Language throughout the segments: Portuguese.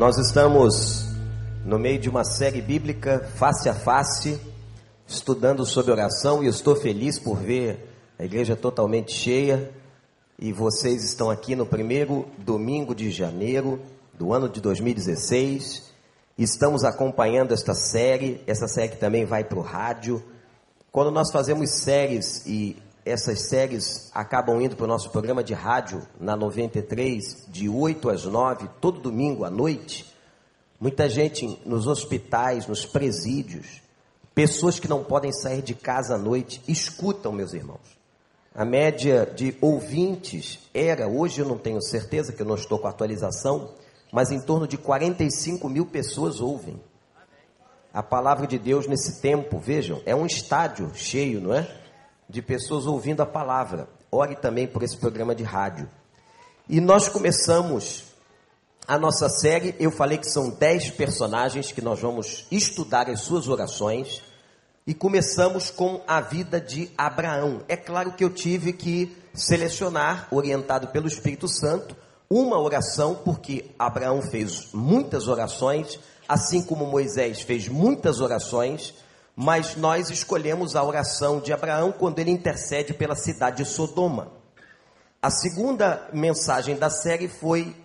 Nós estamos no meio de uma série bíblica face a face, estudando sobre oração e estou feliz por ver a igreja totalmente cheia e vocês estão aqui no primeiro domingo de janeiro do ano de 2016. Estamos acompanhando esta série, essa série que também vai para o rádio. Quando nós fazemos séries e essas séries acabam indo para o nosso programa de rádio na 93, de 8 às 9, todo domingo à noite. Muita gente nos hospitais, nos presídios, pessoas que não podem sair de casa à noite, escutam, meus irmãos. A média de ouvintes era, hoje eu não tenho certeza, que eu não estou com atualização, mas em torno de 45 mil pessoas ouvem. A palavra de Deus nesse tempo, vejam, é um estádio cheio, não é? De pessoas ouvindo a palavra. Ore também por esse programa de rádio. E nós começamos a nossa série. Eu falei que são dez personagens que nós vamos estudar as suas orações. E começamos com a vida de Abraão. É claro que eu tive que selecionar, orientado pelo Espírito Santo, uma oração, porque Abraão fez muitas orações, assim como Moisés fez muitas orações mas nós escolhemos a oração de Abraão quando ele intercede pela cidade de Sodoma. A segunda mensagem da série foi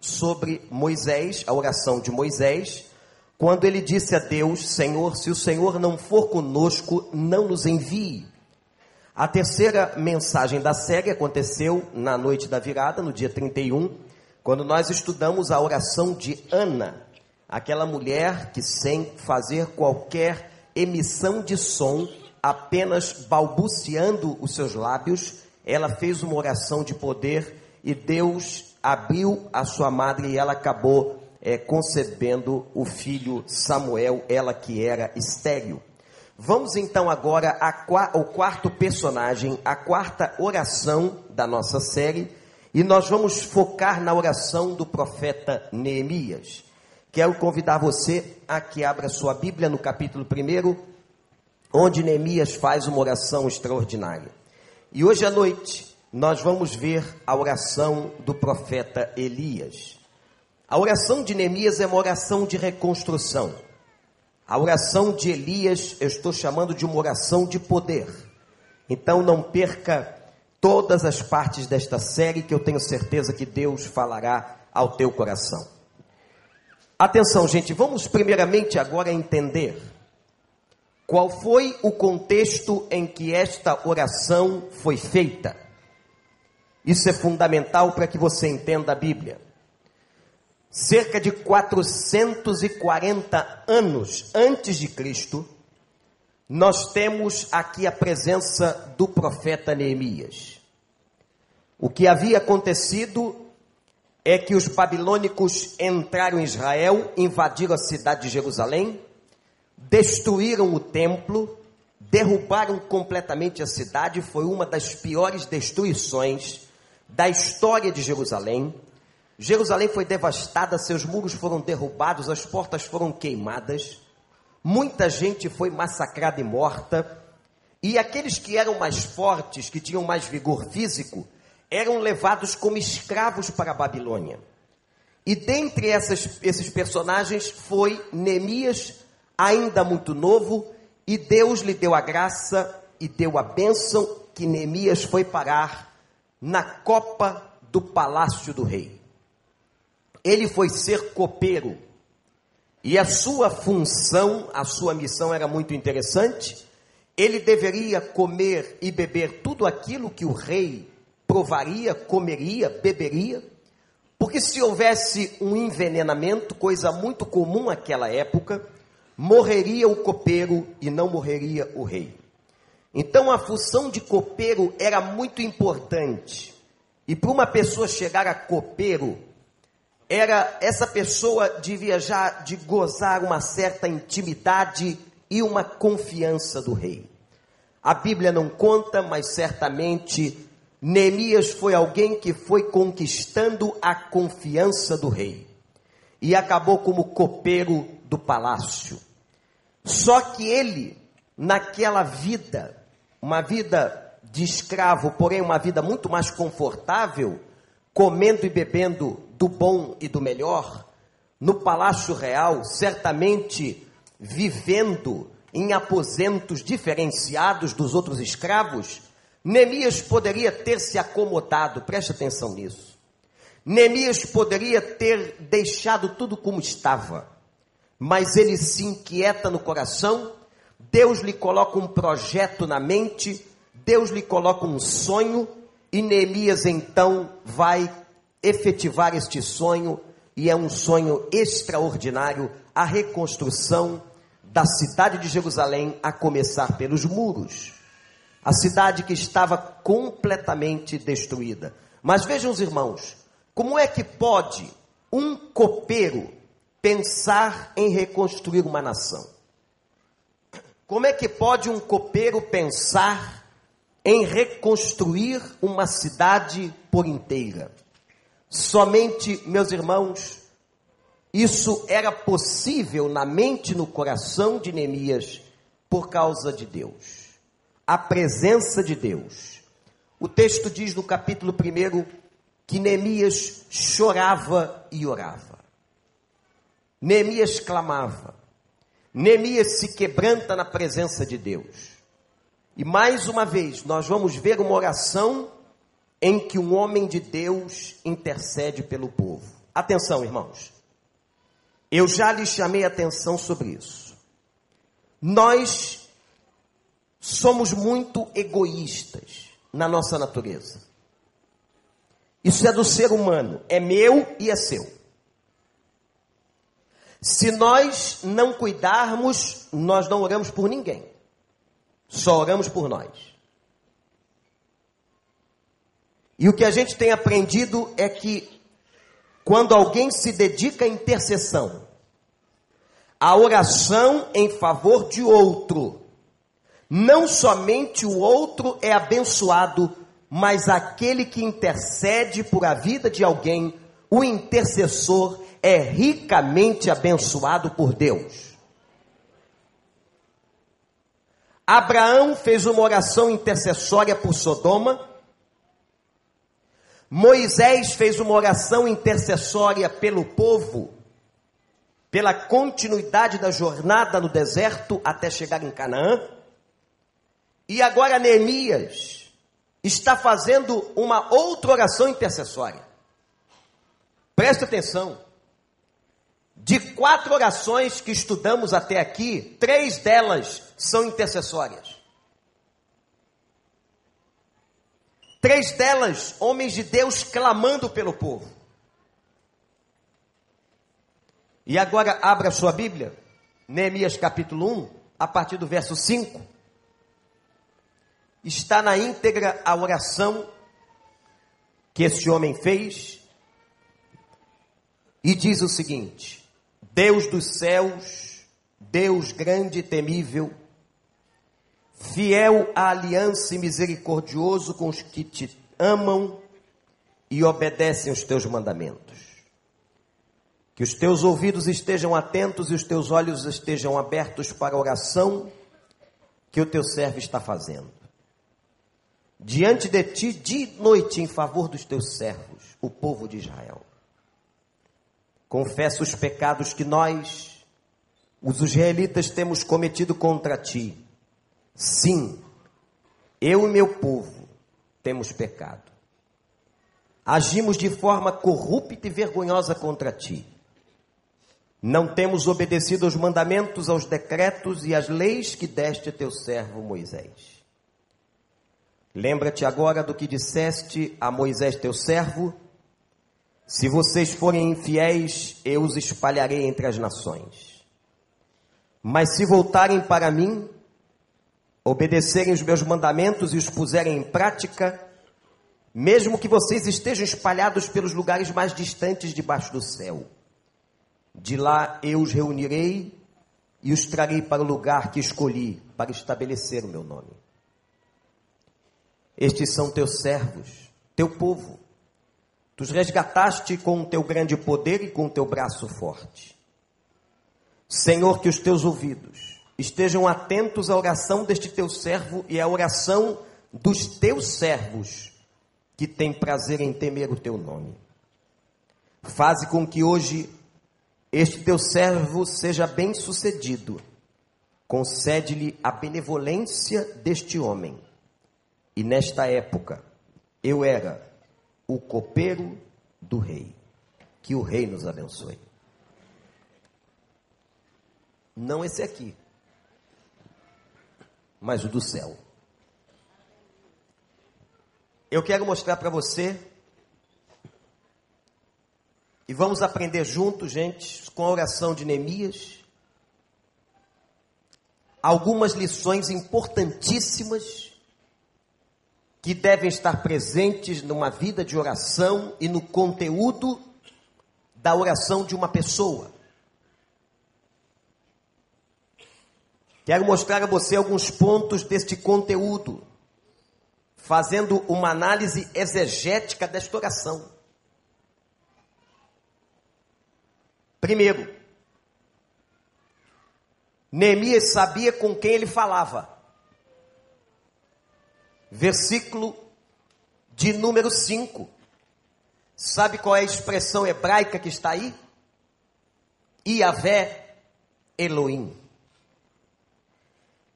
sobre Moisés, a oração de Moisés, quando ele disse a Deus: Senhor, se o Senhor não for conosco, não nos envie. A terceira mensagem da série aconteceu na noite da virada, no dia 31, quando nós estudamos a oração de Ana, aquela mulher que, sem fazer qualquer emissão de som, apenas balbuciando os seus lábios, ela fez uma oração de poder e Deus abriu a sua madre e ela acabou é, concebendo o filho Samuel, ela que era estéril. Vamos então agora ao quarto personagem, a quarta oração da nossa série, e nós vamos focar na oração do profeta Neemias. Quero convidar você a que abra sua Bíblia no capítulo 1, onde Neemias faz uma oração extraordinária. E hoje à noite nós vamos ver a oração do profeta Elias. A oração de Neemias é uma oração de reconstrução. A oração de Elias eu estou chamando de uma oração de poder. Então não perca todas as partes desta série que eu tenho certeza que Deus falará ao teu coração. Atenção, gente, vamos primeiramente agora entender qual foi o contexto em que esta oração foi feita. Isso é fundamental para que você entenda a Bíblia. Cerca de 440 anos antes de Cristo, nós temos aqui a presença do profeta Neemias. O que havia acontecido é que os babilônicos entraram em Israel, invadiram a cidade de Jerusalém, destruíram o templo, derrubaram completamente a cidade, foi uma das piores destruições da história de Jerusalém. Jerusalém foi devastada, seus muros foram derrubados, as portas foram queimadas, muita gente foi massacrada e morta, e aqueles que eram mais fortes, que tinham mais vigor físico, eram levados como escravos para a Babilônia. E dentre essas, esses personagens foi Neemias, ainda muito novo, e Deus lhe deu a graça e deu a bênção que Neemias foi parar na copa do palácio do rei. Ele foi ser copeiro. E a sua função, a sua missão era muito interessante. Ele deveria comer e beber tudo aquilo que o rei provaria, comeria, beberia, porque se houvesse um envenenamento, coisa muito comum naquela época, morreria o copeiro e não morreria o rei. Então a função de copeiro era muito importante. E para uma pessoa chegar a copeiro, era essa pessoa devia já de gozar uma certa intimidade e uma confiança do rei. A Bíblia não conta, mas certamente Neemias foi alguém que foi conquistando a confiança do rei e acabou como copeiro do palácio. Só que ele, naquela vida, uma vida de escravo, porém uma vida muito mais confortável, comendo e bebendo do bom e do melhor, no palácio real, certamente vivendo em aposentos diferenciados dos outros escravos, Neemias poderia ter se acomodado, preste atenção nisso. Neemias poderia ter deixado tudo como estava, mas ele se inquieta no coração, Deus lhe coloca um projeto na mente, Deus lhe coloca um sonho, e Neemias então vai efetivar este sonho, e é um sonho extraordinário a reconstrução da cidade de Jerusalém, a começar pelos muros. A cidade que estava completamente destruída. Mas vejam os irmãos, como é que pode um copeiro pensar em reconstruir uma nação? Como é que pode um copeiro pensar em reconstruir uma cidade por inteira? Somente, meus irmãos, isso era possível na mente e no coração de Neemias por causa de Deus. A presença de Deus. O texto diz no capítulo 1 que Neemias chorava e orava. Neemias clamava. Neemias se quebranta na presença de Deus. E mais uma vez, nós vamos ver uma oração em que um homem de Deus intercede pelo povo. Atenção, irmãos. Eu já lhe chamei atenção sobre isso. Nós somos muito egoístas na nossa natureza. Isso é do ser humano, é meu e é seu. Se nós não cuidarmos, nós não oramos por ninguém. Só oramos por nós. E o que a gente tem aprendido é que quando alguém se dedica à intercessão, a oração em favor de outro, não somente o outro é abençoado, mas aquele que intercede por a vida de alguém, o intercessor é ricamente abençoado por Deus. Abraão fez uma oração intercessória por Sodoma, Moisés fez uma oração intercessória pelo povo, pela continuidade da jornada no deserto até chegar em Canaã. E agora Neemias está fazendo uma outra oração intercessória. Presta atenção. De quatro orações que estudamos até aqui, três delas são intercessórias. Três delas, homens de Deus clamando pelo povo. E agora abra sua Bíblia, Neemias capítulo 1, a partir do verso 5. Está na íntegra a oração que esse homem fez. E diz o seguinte: Deus dos céus, Deus grande e temível, fiel à aliança e misericordioso com os que te amam e obedecem os teus mandamentos. Que os teus ouvidos estejam atentos e os teus olhos estejam abertos para a oração que o teu servo está fazendo. Diante de ti, de noite, em favor dos teus servos, o povo de Israel. Confessa os pecados que nós, os israelitas, temos cometido contra ti Sim, eu e meu povo temos pecado. Agimos de forma corrupta e vergonhosa contra ti. Não temos obedecido aos mandamentos, aos decretos e às leis que deste a teu servo Moisés. Lembra-te agora do que disseste a Moisés, teu servo: Se vocês forem infiéis, eu os espalharei entre as nações. Mas se voltarem para mim, obedecerem os meus mandamentos e os puserem em prática, mesmo que vocês estejam espalhados pelos lugares mais distantes debaixo do céu. De lá eu os reunirei e os trarei para o lugar que escolhi para estabelecer o meu nome. Estes são teus servos, teu povo. Tu os resgataste com o teu grande poder e com o teu braço forte. Senhor, que os teus ouvidos estejam atentos à oração deste teu servo e à oração dos teus servos, que têm prazer em temer o teu nome. Faze com que hoje Este teu servo seja bem-sucedido, concede-lhe a benevolência deste homem. E nesta época eu era o copeiro do rei. Que o rei nos abençoe. Não esse aqui, mas o do céu. Eu quero mostrar para você e vamos aprender juntos, gente, com a oração de Neemias, algumas lições importantíssimas que devem estar presentes numa vida de oração e no conteúdo da oração de uma pessoa. Quero mostrar a você alguns pontos deste conteúdo, fazendo uma análise exegética desta oração. Primeiro, Neemias sabia com quem ele falava. Versículo de número 5. Sabe qual é a expressão hebraica que está aí? Iavé Elohim.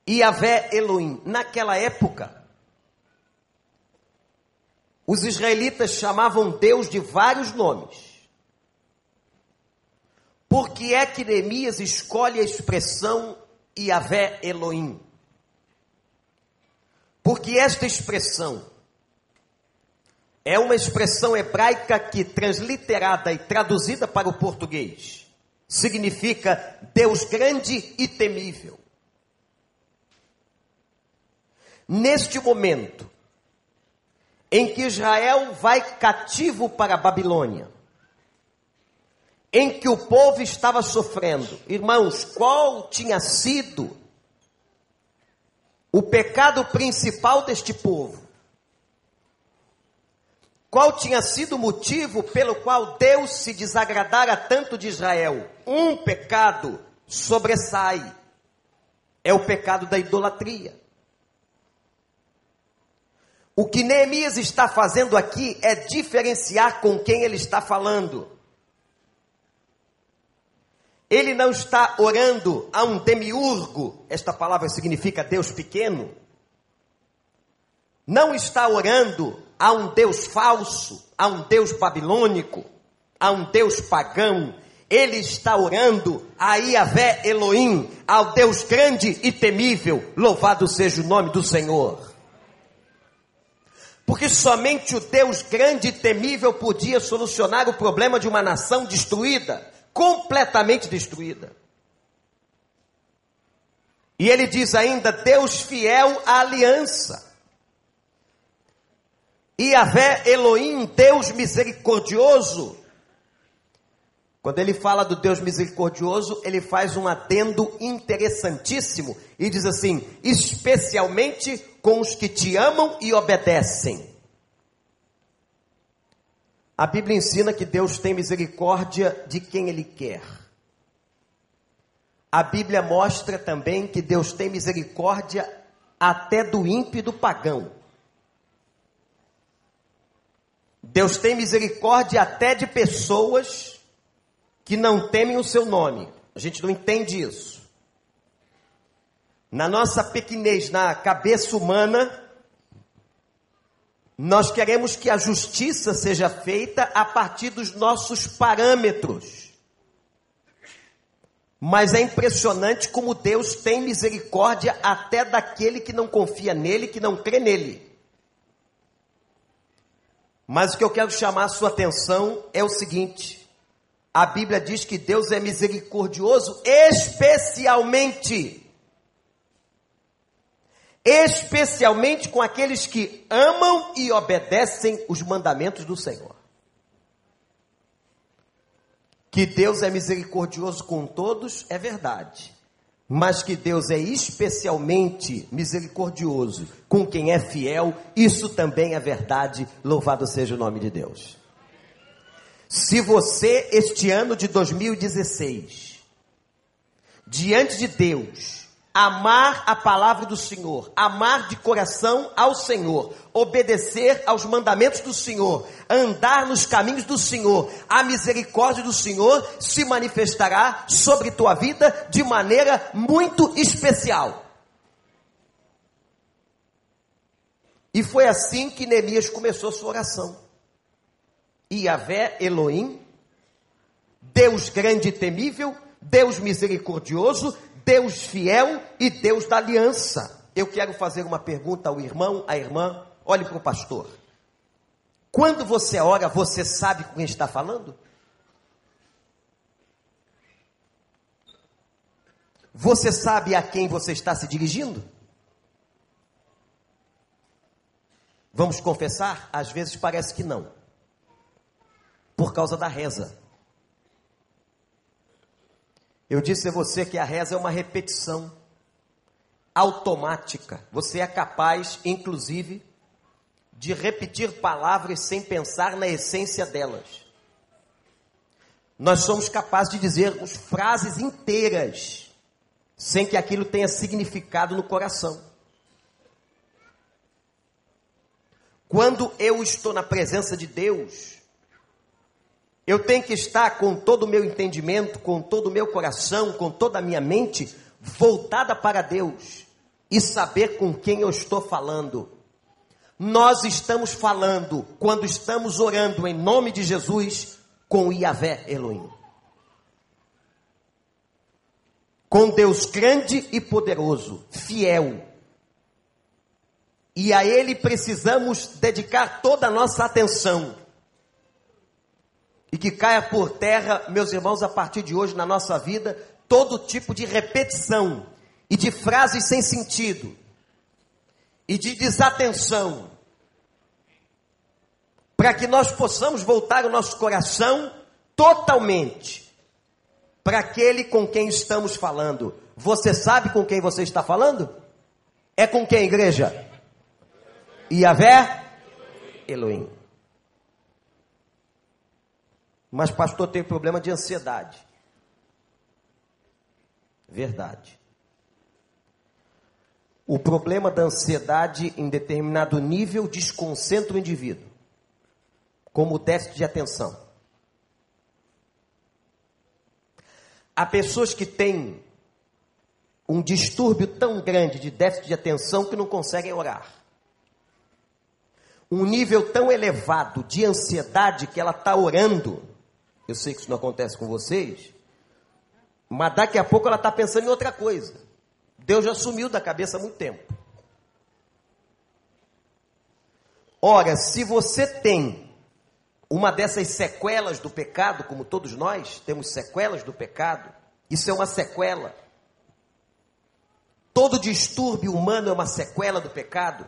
Iavé Elohim. Naquela época, os israelitas chamavam Deus de vários nomes. Por que é que Neemias escolhe a expressão Iavé Elohim? Porque esta expressão é uma expressão hebraica que, transliterada e traduzida para o português, significa Deus grande e temível. Neste momento, em que Israel vai cativo para a Babilônia, em que o povo estava sofrendo, irmãos, qual tinha sido o pecado principal deste povo? Qual tinha sido o motivo pelo qual Deus se desagradara tanto de Israel? Um pecado sobressai: é o pecado da idolatria. O que Neemias está fazendo aqui é diferenciar com quem ele está falando. Ele não está orando a um demiurgo, esta palavra significa Deus pequeno. Não está orando a um Deus falso, a um Deus babilônico, a um Deus pagão. Ele está orando a Iavé Elohim, ao Deus grande e temível. Louvado seja o nome do Senhor. Porque somente o Deus grande e temível podia solucionar o problema de uma nação destruída, completamente destruída. E ele diz ainda: Deus fiel à aliança. E Avé Elohim, Deus misericordioso. Quando ele fala do Deus misericordioso, ele faz um adendo interessantíssimo e diz assim: especialmente com os que te amam e obedecem. A Bíblia ensina que Deus tem misericórdia de quem Ele quer. A Bíblia mostra também que Deus tem misericórdia até do ímpio e do pagão. Deus tem misericórdia até de pessoas que não temem o seu nome. A gente não entende isso na nossa pequenez, na cabeça humana, nós queremos que a justiça seja feita a partir dos nossos parâmetros. Mas é impressionante como Deus tem misericórdia até daquele que não confia nele, que não crê nele. Mas o que eu quero chamar a sua atenção é o seguinte: a Bíblia diz que Deus é misericordioso, especialmente especialmente com aqueles que amam e obedecem os mandamentos do Senhor. Que Deus é misericordioso com todos é verdade, mas que Deus é especialmente misericordioso com quem é fiel, isso também é verdade. Louvado seja o nome de Deus. Se você, este ano de 2016, diante de Deus, amar a palavra do Senhor, amar de coração ao Senhor, obedecer aos mandamentos do Senhor, andar nos caminhos do Senhor, a misericórdia do Senhor se manifestará sobre tua vida de maneira muito especial. E foi assim que Neemias começou sua oração. Iavé Elohim, Deus grande e temível, Deus misericordioso, Deus fiel e Deus da aliança. Eu quero fazer uma pergunta ao irmão, à irmã. Olhe para o pastor. Quando você ora, você sabe com quem está falando? Você sabe a quem você está se dirigindo? Vamos confessar? Às vezes parece que não. Por causa da reza. Eu disse a você que a reza é uma repetição automática. Você é capaz, inclusive, de repetir palavras sem pensar na essência delas. Nós somos capazes de dizer frases inteiras sem que aquilo tenha significado no coração. Quando eu estou na presença de Deus, eu tenho que estar com todo o meu entendimento, com todo o meu coração, com toda a minha mente voltada para Deus e saber com quem eu estou falando. Nós estamos falando, quando estamos orando em nome de Jesus, com Yahvé Elohim. Com Deus grande e poderoso, fiel. E a Ele precisamos dedicar toda a nossa atenção e que caia por terra, meus irmãos, a partir de hoje na nossa vida, todo tipo de repetição e de frases sem sentido e de desatenção, para que nós possamos voltar o nosso coração totalmente para aquele com quem estamos falando. Você sabe com quem você está falando? É com quem, igreja? Iavé Elohim. Mas pastor tem problema de ansiedade. Verdade. O problema da ansiedade em determinado nível desconcentra o indivíduo, como o déficit de atenção. Há pessoas que têm um distúrbio tão grande de déficit de atenção que não conseguem orar. Um nível tão elevado de ansiedade que ela está orando eu sei que isso não acontece com vocês, mas daqui a pouco ela está pensando em outra coisa. Deus já sumiu da cabeça há muito tempo. Ora, se você tem uma dessas sequelas do pecado, como todos nós temos sequelas do pecado, isso é uma sequela. Todo distúrbio humano é uma sequela do pecado.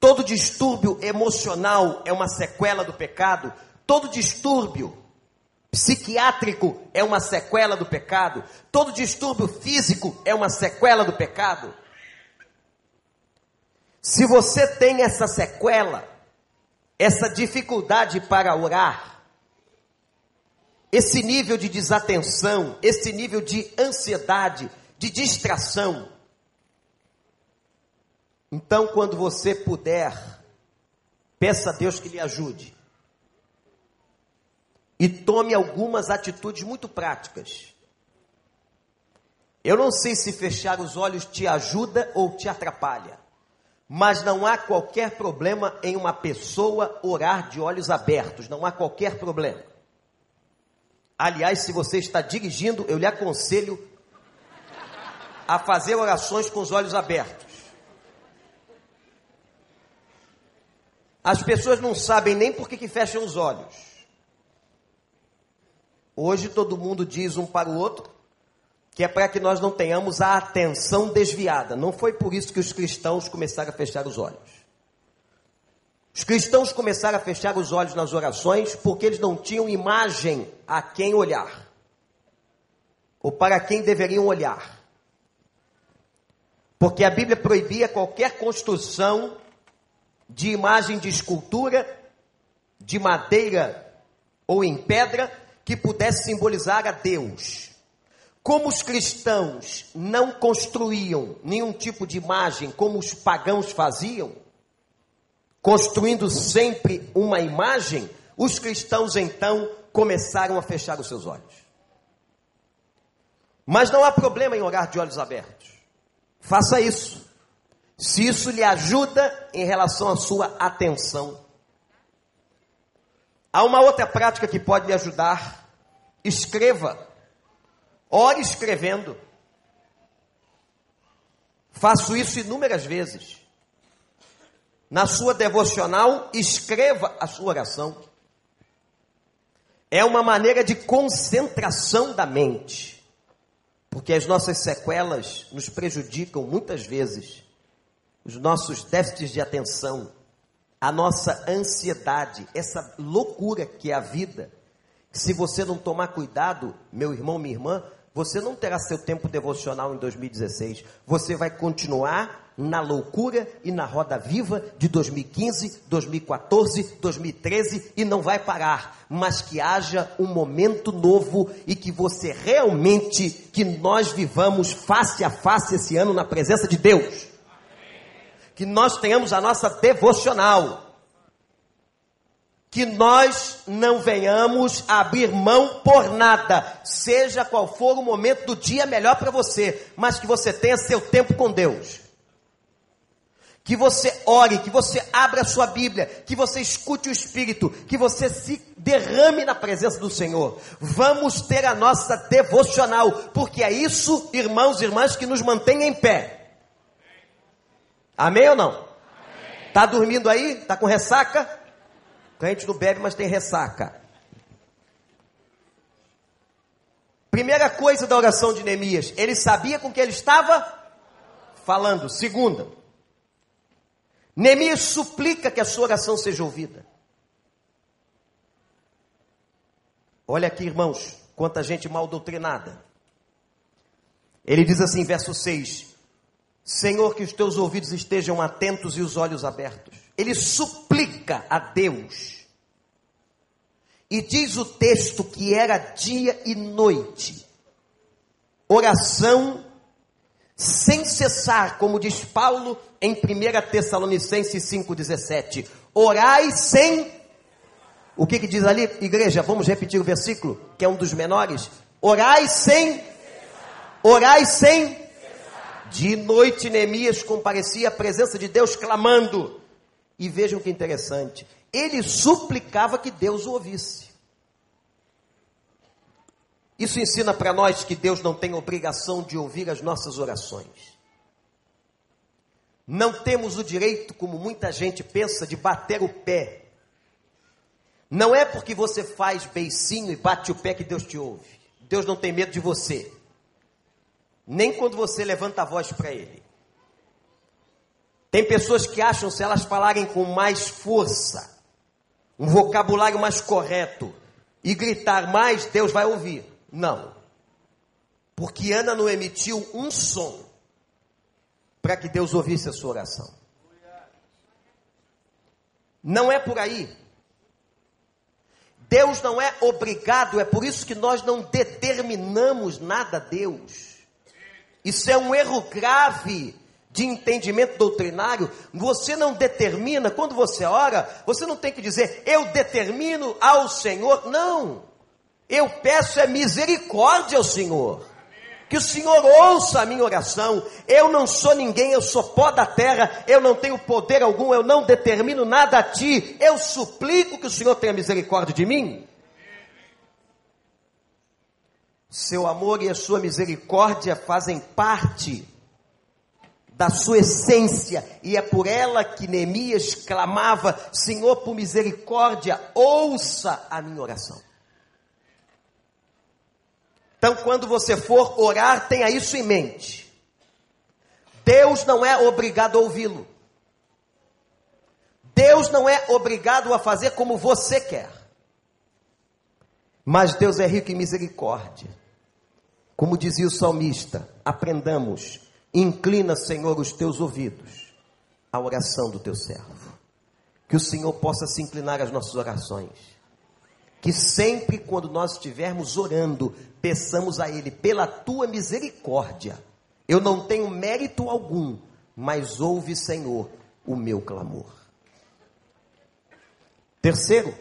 Todo distúrbio emocional é uma sequela do pecado. Todo distúrbio psiquiátrico é uma sequela do pecado, todo distúrbio físico é uma sequela do pecado. Se você tem essa sequela, essa dificuldade para orar, esse nível de desatenção, esse nível de ansiedade, de distração, então quando você puder, peça a Deus que lhe ajude e tome algumas atitudes muito práticas. Eu não sei se fechar os olhos te ajuda ou te atrapalha, mas não há qualquer problema em uma pessoa orar de olhos abertos, não há qualquer problema. Aliás, se você está dirigindo, eu lhe aconselho a fazer orações com os olhos abertos. As pessoas não sabem nem por que, que fecham os olhos. Hoje todo mundo diz um para o outro que é para que nós não tenhamos a atenção desviada. Não foi por isso que os cristãos começaram a fechar os olhos. Os cristãos começaram a fechar os olhos nas orações porque eles não tinham imagem a quem olhar, ou para quem deveriam olhar. Porque a Bíblia proibia qualquer construção de imagem de escultura, de madeira ou em pedra, que pudesse simbolizar a Deus. Como os cristãos não construíam nenhum tipo de imagem como os pagãos faziam, construindo sempre uma imagem, os cristãos então começaram a fechar os seus olhos. Mas não há problema em orar de olhos abertos. Faça isso. Se isso lhe ajuda em relação à sua atenção. Há uma outra prática que pode lhe ajudar. Escreva. Ore escrevendo. Faço isso inúmeras vezes. Na sua devocional, escreva a sua oração. É uma maneira de concentração da mente. Porque as nossas sequelas nos prejudicam muitas vezes. Os nossos déficits de atenção, a nossa ansiedade, essa loucura que é a vida. Se você não tomar cuidado, meu irmão, minha irmã, você não terá seu tempo devocional em 2016. Você vai continuar na loucura e na roda viva de 2015, 2014, 2013 e não vai parar. Mas que haja um momento novo e que você realmente, que nós vivamos face a face esse ano na presença de Deus. Que nós tenhamos a nossa devocional que nós não venhamos abrir mão por nada, seja qual for o momento do dia melhor para você, mas que você tenha seu tempo com Deus. Que você ore, que você abra a sua Bíblia, que você escute o Espírito, que você se derrame na presença do Senhor. Vamos ter a nossa devocional, porque é isso, irmãos e irmãs, que nos mantém em pé. Amém ou não? Está dormindo aí? Está com ressaca? Crente não bebe, mas tem ressaca. Primeira coisa da oração de Neemias, ele sabia com que ele estava falando. Segunda, Neemias suplica que a sua oração seja ouvida. Olha aqui, irmãos, quanta gente mal doutrinada. Ele diz assim, verso 6: Senhor, que os teus ouvidos estejam atentos e os olhos abertos ele suplica a Deus. E diz o texto que era dia e noite. Oração sem cessar, como diz Paulo em 1 Tessalonicenses 5,17. Orai sem. O que, que diz ali, igreja? Vamos repetir o versículo, que é um dos menores. Orai sem. Orai sem. De noite Neemias comparecia à presença de Deus clamando. E vejam que interessante. Ele suplicava que Deus o ouvisse. Isso ensina para nós que Deus não tem obrigação de ouvir as nossas orações. Não temos o direito, como muita gente pensa, de bater o pé. Não é porque você faz beicinho e bate o pé que Deus te ouve. Deus não tem medo de você. Nem quando você levanta a voz para Ele. Tem pessoas que acham se elas falarem com mais força, um vocabulário mais correto e gritar mais, Deus vai ouvir. Não. Porque Ana não emitiu um som para que Deus ouvisse a sua oração. Não é por aí. Deus não é obrigado, é por isso que nós não determinamos nada a Deus. Isso é um erro grave de entendimento doutrinário, você não determina, quando você ora, você não tem que dizer, eu determino ao Senhor, não. Eu peço é misericórdia ao Senhor. Que o Senhor ouça a minha oração. Eu não sou ninguém, eu sou pó da terra, eu não tenho poder algum, eu não determino nada a ti. Eu suplico que o Senhor tenha misericórdia de mim. Seu amor e a sua misericórdia fazem parte da sua essência, e é por ela que Neemias clamava: Senhor, por misericórdia, ouça a minha oração. Então, quando você for orar, tenha isso em mente. Deus não é obrigado a ouvi-lo. Deus não é obrigado a fazer como você quer. Mas Deus é rico em misericórdia. Como dizia o salmista, aprendamos Inclina, Senhor, os teus ouvidos à oração do teu servo. Que o Senhor possa se inclinar às nossas orações. que sempre quando nós estivermos orando, peçamos a Ele pela tua misericórdia. Eu não tenho mérito algum, mas ouve, Senhor, o meu clamor. Terceiro,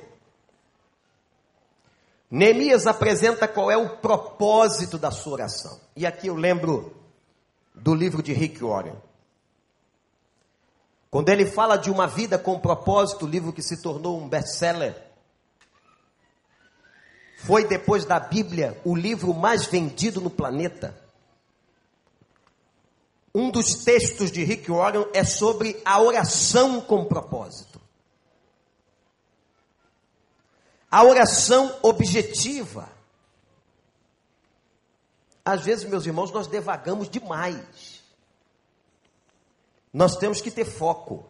Neemias apresenta qual é o propósito da sua oração. E aqui eu lembro do livro de Rick Warren. Quando ele fala de uma vida com propósito, livro que se tornou um best-seller, foi depois da Bíblia o livro mais vendido no planeta. Um dos textos de Rick Warren é sobre a oração com propósito. A oração objetiva. Às vezes, meus irmãos, nós devagamos demais. Nós temos que ter foco.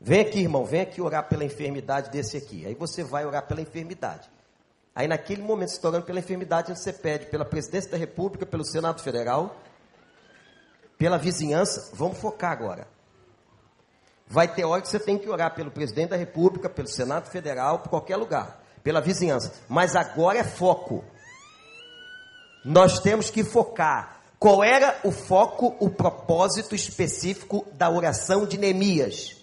Vem aqui, irmão, vem aqui orar pela enfermidade desse aqui. Aí você vai orar pela enfermidade. Aí naquele momento, está orando pela enfermidade, você pede pela presidência da República, pelo Senado Federal, pela vizinhança. Vamos focar agora. Vai ter hora que você tem que orar pelo presidente da República, pelo Senado Federal, por qualquer lugar, pela vizinhança. Mas agora é foco. Nós temos que focar. Qual era o foco, o propósito específico da oração de Neemias?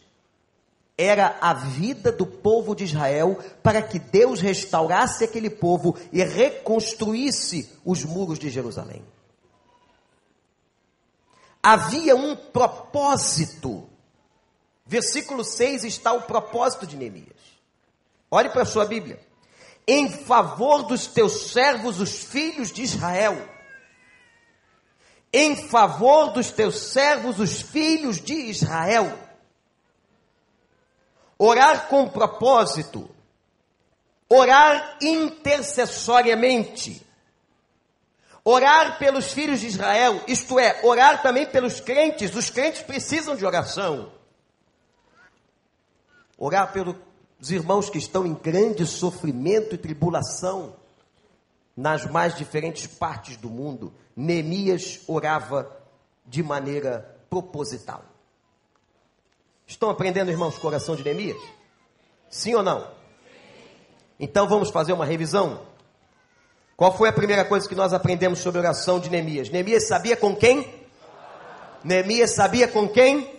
era a vida do povo de Israel para que Deus restaurasse aquele povo e reconstruísse os muros de Jerusalém. Havia um propósito. Versículo 6 está o propósito de Neemias. Olhe para a sua Bíblia. Em favor dos teus servos, os filhos de Israel. Em favor dos teus servos, os filhos de Israel Orar com propósito, orar intercessoriamente, orar pelos filhos de Israel, isto é, orar também pelos crentes, os crentes precisam de oração. Orar pelos irmãos que estão em grande sofrimento e tribulação nas mais diferentes partes do mundo. Neemias orava de maneira proposital. Estão aprendendo, irmãos, coração de Neemias? Sim ou não? Então vamos fazer uma revisão. Qual foi a primeira coisa que nós aprendemos sobre a oração de Neemias? Neemias sabia com quem? Neemias sabia com quem?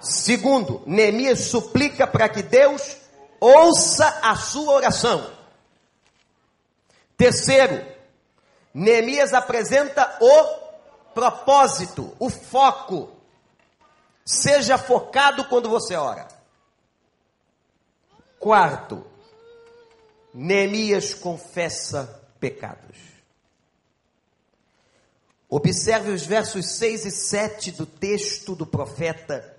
Segundo, Neemias suplica para que Deus ouça a sua oração. Terceiro, Neemias apresenta o propósito, o foco Seja focado quando você ora. Quarto, Neemias confessa pecados. Observe os versos 6 e 7 do texto do profeta.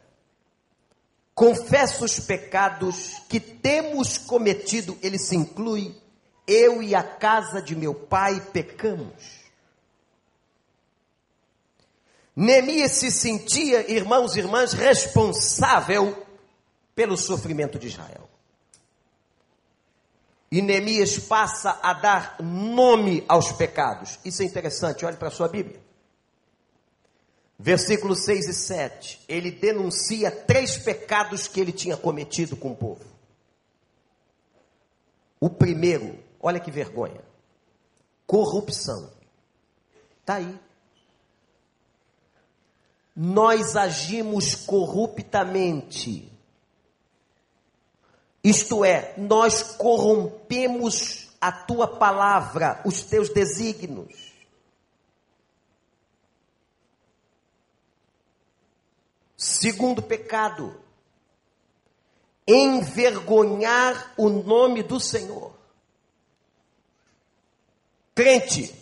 Confessa os pecados que temos cometido, ele se inclui, eu e a casa de meu pai pecamos. Neemias se sentia, irmãos e irmãs, responsável pelo sofrimento de Israel. E Neemias passa a dar nome aos pecados. Isso é interessante, olhe para a sua Bíblia. Versículos 6 e 7. Ele denuncia três pecados que ele tinha cometido com o povo. O primeiro, olha que vergonha: corrupção. Está aí nós agimos corruptamente. Isto é, nós corrompemos a tua palavra, os teus desígnios. Segundo pecado, envergonhar o nome do Senhor. Crente,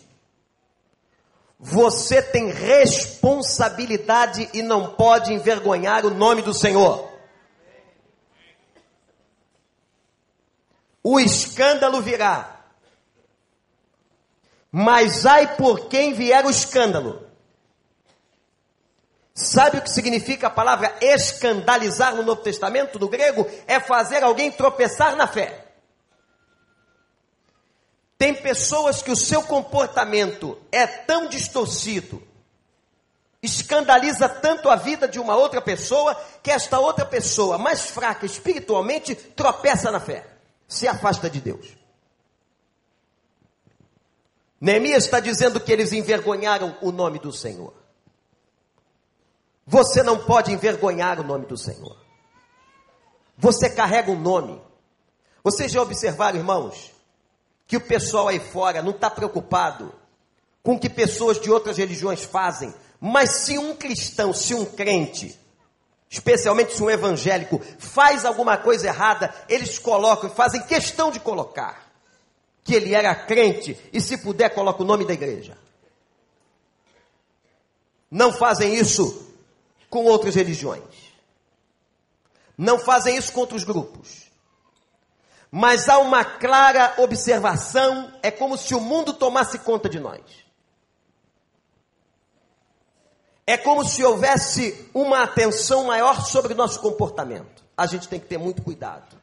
você tem responsabilidade e não pode envergonhar o nome do Senhor. O escândalo virá. Mas ai por quem vier o escândalo. Sabe o que significa a palavra escandalizar no Novo Testamento do grego? É fazer alguém tropeçar na fé. Tem pessoas que o seu comportamento é tão distorcido, escandaliza tanto a vida de uma outra pessoa, que esta outra pessoa, mais fraca espiritualmente, tropeça na fé. se afasta de Deus. Neemias está dizendo que eles envergonharam o nome do Senhor. Você não pode envergonhar o nome do Senhor. Você carrega um nome. Vocês já observaram, irmãos, que o pessoal aí fora não está preocupado com o que pessoas de outras religiões fazem, mas se um cristão, se um crente, especialmente se um evangélico, faz alguma coisa errada, eles colocam, fazem questão de colocar que ele era crente e, se puder, coloca o nome da igreja. Não fazem isso com outras religiões. Não fazem isso com outros grupos. Mas há uma clara observação, é como se o mundo tomasse conta de nós. É como se houvesse uma atenção maior sobre o nosso comportamento. A gente tem que ter muito cuidado.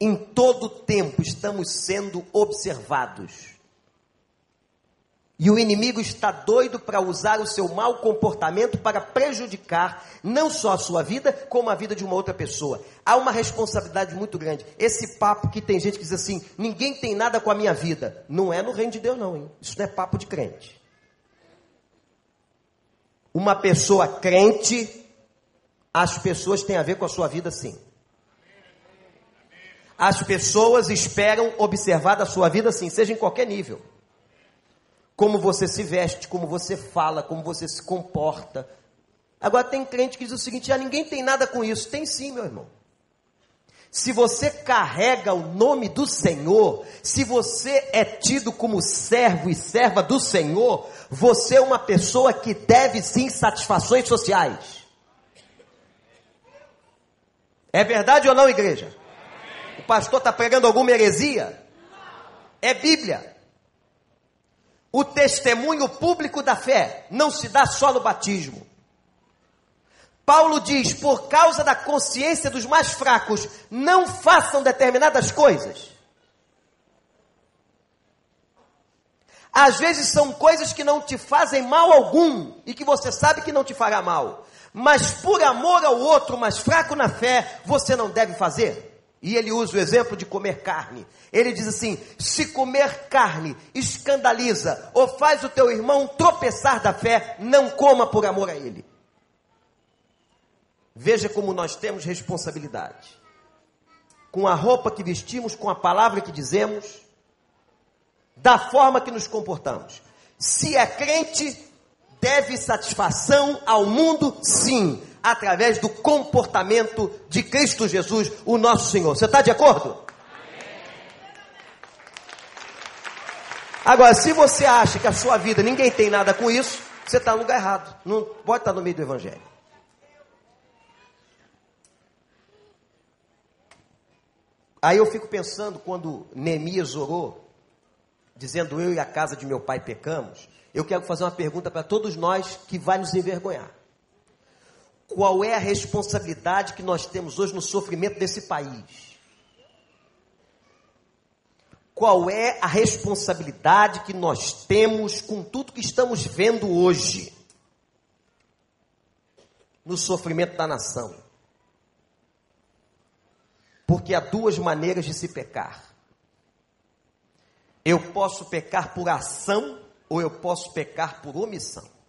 Em todo tempo estamos sendo observados. E o inimigo está doido para usar o seu mau comportamento para prejudicar não só a sua vida, como a vida de uma outra pessoa. Há uma responsabilidade muito grande. Esse papo que tem gente que diz assim: ninguém tem nada com a minha vida. Não é no reino de Deus, não, hein? Isso não é papo de crente. Uma pessoa crente, as pessoas têm a ver com a sua vida sim. As pessoas esperam observar da sua vida sim, seja em qualquer nível como você se veste, como você fala, como você se comporta. Agora tem crente que diz o seguinte: já ninguém tem nada com isso. Tem sim, meu irmão. Se você carrega o nome do Senhor, se você é tido como servo e serva do Senhor, você é uma pessoa que deve sim satisfações sociais. É verdade ou não, igreja? O pastor está pregando alguma heresia? É Bíblia. O testemunho público da fé não se dá só no batismo. Paulo diz: por causa da consciência dos mais fracos, não façam determinadas coisas. Às vezes são coisas que não te fazem mal algum e que você sabe que não te fará mal, mas por amor ao outro mais fraco na fé, você não deve fazer. E ele usa o exemplo de comer carne. Ele diz assim: se comer carne escandaliza ou faz o teu irmão tropeçar da fé, não coma por amor a ele. Veja como nós temos responsabilidade. Com a roupa que vestimos, com a palavra que dizemos, da forma que nos comportamos. Se é crente, deve satisfação ao mundo, sim através do comportamento de Cristo Jesus, o nosso Senhor. Você está de acordo? Agora, se você acha que a sua vida ninguém tem nada com isso, você está no lugar errado. Não pode estar no meio do Evangelho. Aí eu fico pensando quando Neemias orou, dizendo eu e a casa de meu pai pecamos. Eu quero fazer uma pergunta para todos nós que vai nos envergonhar qual é a responsabilidade que nós temos hoje no sofrimento desse país. Qual é a responsabilidade que nós temos com tudo que estamos vendo hoje no sofrimento da nação? Porque há duas maneiras de se pecar. Eu posso pecar por ação ou eu posso pecar por omissão.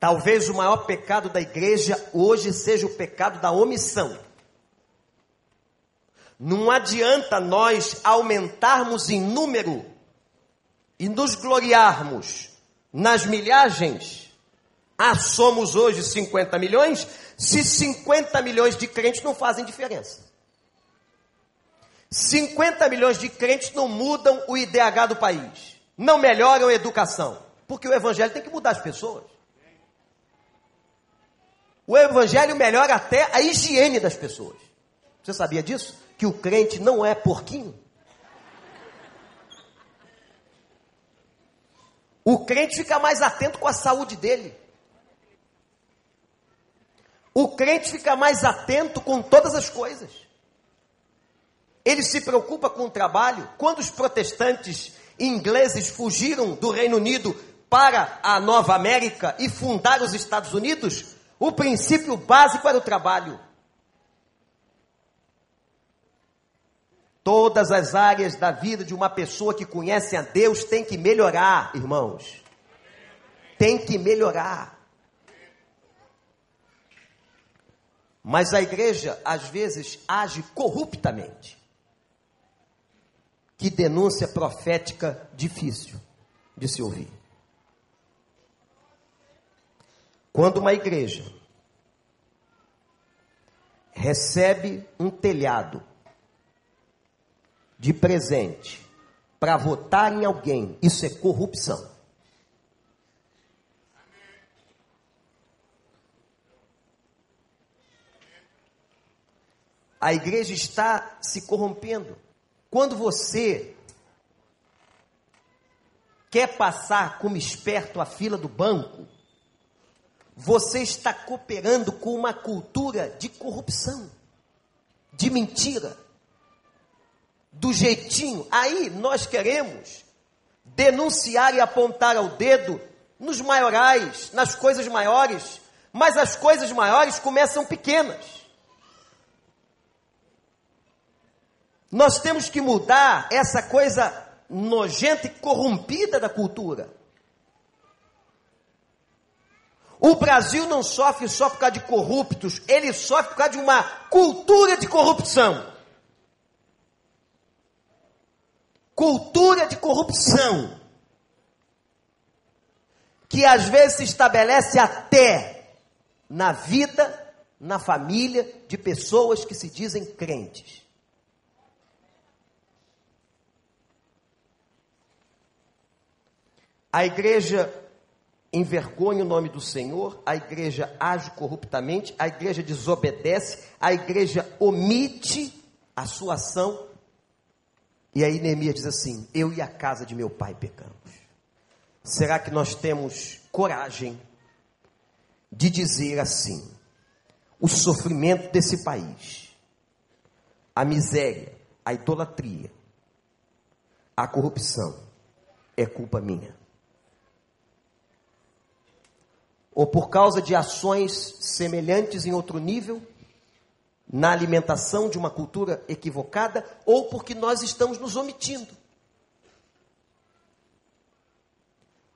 Talvez o maior pecado da igreja hoje seja o pecado da omissão. Não adianta nós aumentarmos em número e nos gloriarmos nas milhagens. Ah, somos hoje 50 milhões, se 50 milhões de crentes não fazem diferença. 50 milhões de crentes não mudam o IDH do país, não melhoram a educação, porque o evangelho tem que mudar as pessoas. O evangelho melhora até a higiene das pessoas. Você sabia disso? Que o crente não é porquinho? O crente fica mais atento com a saúde dele. O crente fica mais atento com todas as coisas. Ele se preocupa com o trabalho. Quando os protestantes ingleses fugiram do Reino Unido para a Nova América e fundaram os Estados Unidos, o princípio básico era o trabalho. Todas as áreas da vida de uma pessoa que conhece a Deus tem que melhorar, irmãos. Tem que melhorar. Mas a igreja, às vezes, age corruptamente. Que denúncia profética difícil de se ouvir. Quando uma igreja recebe um telhado de presente para votar em alguém, isso é corrupção. A igreja está se corrompendo. Quando você quer passar como esperto a fila do banco, você está cooperando com uma cultura de corrupção, de mentira, do jeitinho. Aí nós queremos denunciar e apontar ao dedo nos maiorais, nas coisas maiores, mas as coisas maiores começam pequenas. Nós temos que mudar essa coisa nojenta e corrompida da cultura. O Brasil não sofre só por causa de corruptos, ele sofre por causa de uma cultura de corrupção. Cultura de corrupção. Que às vezes se estabelece até na vida, na família de pessoas que se dizem crentes. A igreja envergonha o nome do Senhor, a igreja age corruptamente, a igreja desobedece, a igreja omite a sua ação. E aí Neemias diz assim: Eu e a casa de meu pai pecamos. Será que nós temos coragem de dizer assim: o sofrimento desse país, a miséria, a idolatria, a corrupção, é culpa minha? Ou por causa de ações semelhantes em outro nível, na alimentação de uma cultura equivocada, ou porque nós estamos nos omitindo.